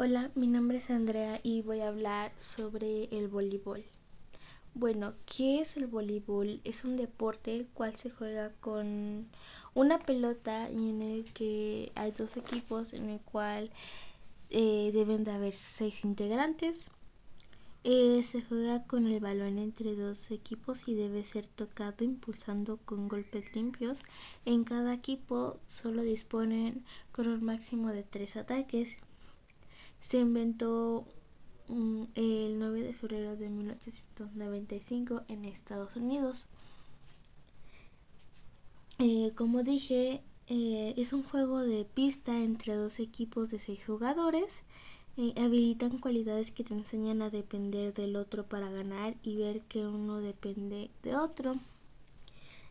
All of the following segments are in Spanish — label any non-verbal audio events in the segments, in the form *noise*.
Hola, mi nombre es Andrea y voy a hablar sobre el voleibol. Bueno, ¿qué es el voleibol? Es un deporte el cual se juega con una pelota y en el que hay dos equipos en el cual eh, deben de haber seis integrantes. Eh, se juega con el balón entre dos equipos y debe ser tocado impulsando con golpes limpios. En cada equipo solo disponen con un máximo de tres ataques se inventó mm, el 9 de febrero de 1895 en Estados Unidos. Eh, como dije, eh, es un juego de pista entre dos equipos de seis jugadores. Eh, habilitan cualidades que te enseñan a depender del otro para ganar y ver que uno depende de otro.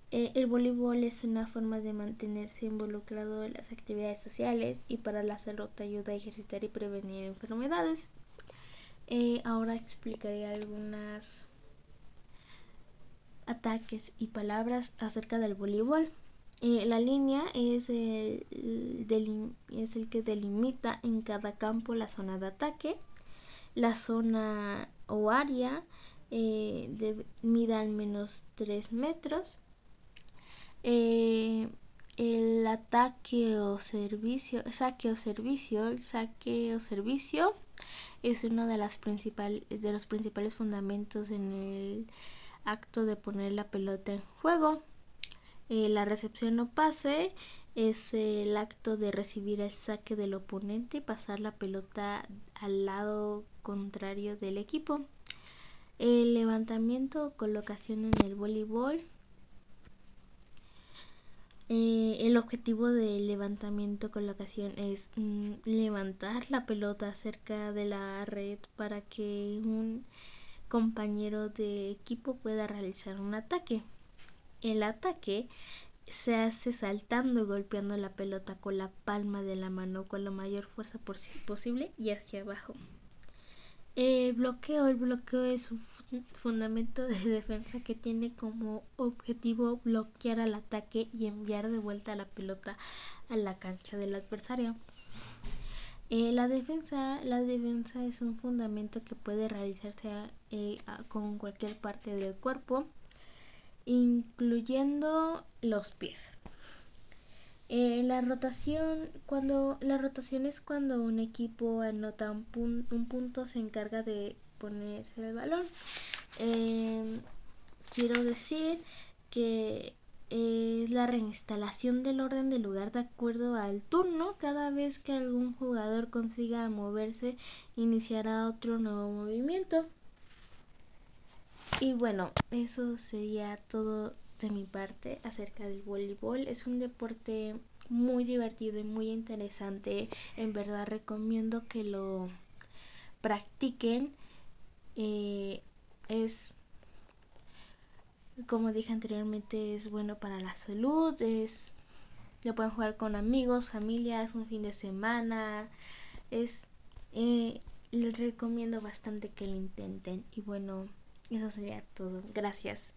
Eh, el voleibol es una forma de mantenerse involucrado en las actividades sociales y para la salud te ayuda a ejercitar y prevenir enfermedades. Eh, ahora explicaré algunas ataques y palabras acerca del voleibol. Eh, la línea es el, es el que delimita en cada campo la zona de ataque. La zona o área de, mida al menos 3 metros eh, el ataque o servicio, saque o servicio, el saque o servicio es uno de los principales fundamentos en el acto de poner la pelota en juego. Eh, la recepción o pase es el acto de recibir el saque del oponente y pasar la pelota al lado contrario del equipo. El levantamiento o colocación en el voleibol eh, el objetivo del levantamiento colocación es mm, levantar la pelota cerca de la red para que un compañero de equipo pueda realizar un ataque. El ataque se hace saltando y golpeando la pelota con la palma de la mano con la mayor fuerza posible y hacia abajo. El bloqueo, el bloqueo es un fundamento de *laughs* defensa que tiene como objetivo bloquear al ataque y enviar de vuelta la pelota a la cancha del adversario. Eh, la defensa, la defensa es un fundamento que puede realizarse eh, con cualquier parte del cuerpo, incluyendo los pies. Eh, la rotación, cuando la rotación es cuando un equipo anota un, punto, se encarga de ponerse el balón. Em, quiero decir que es la reinstalación del orden del lugar de acuerdo al turno. Cada vez que algún jugador consiga moverse, iniciará otro nuevo movimiento. Y bueno, eso sería todo de mi parte acerca del voleibol. Es un deporte muy divertido y muy interesante. En verdad recomiendo que lo practiquen. Eh, es, como dije anteriormente, es bueno para la salud. Es, lo pueden jugar con amigos, familias, un fin de semana. Es, eh, les recomiendo bastante que lo intenten. Y bueno, eso sería todo. Gracias.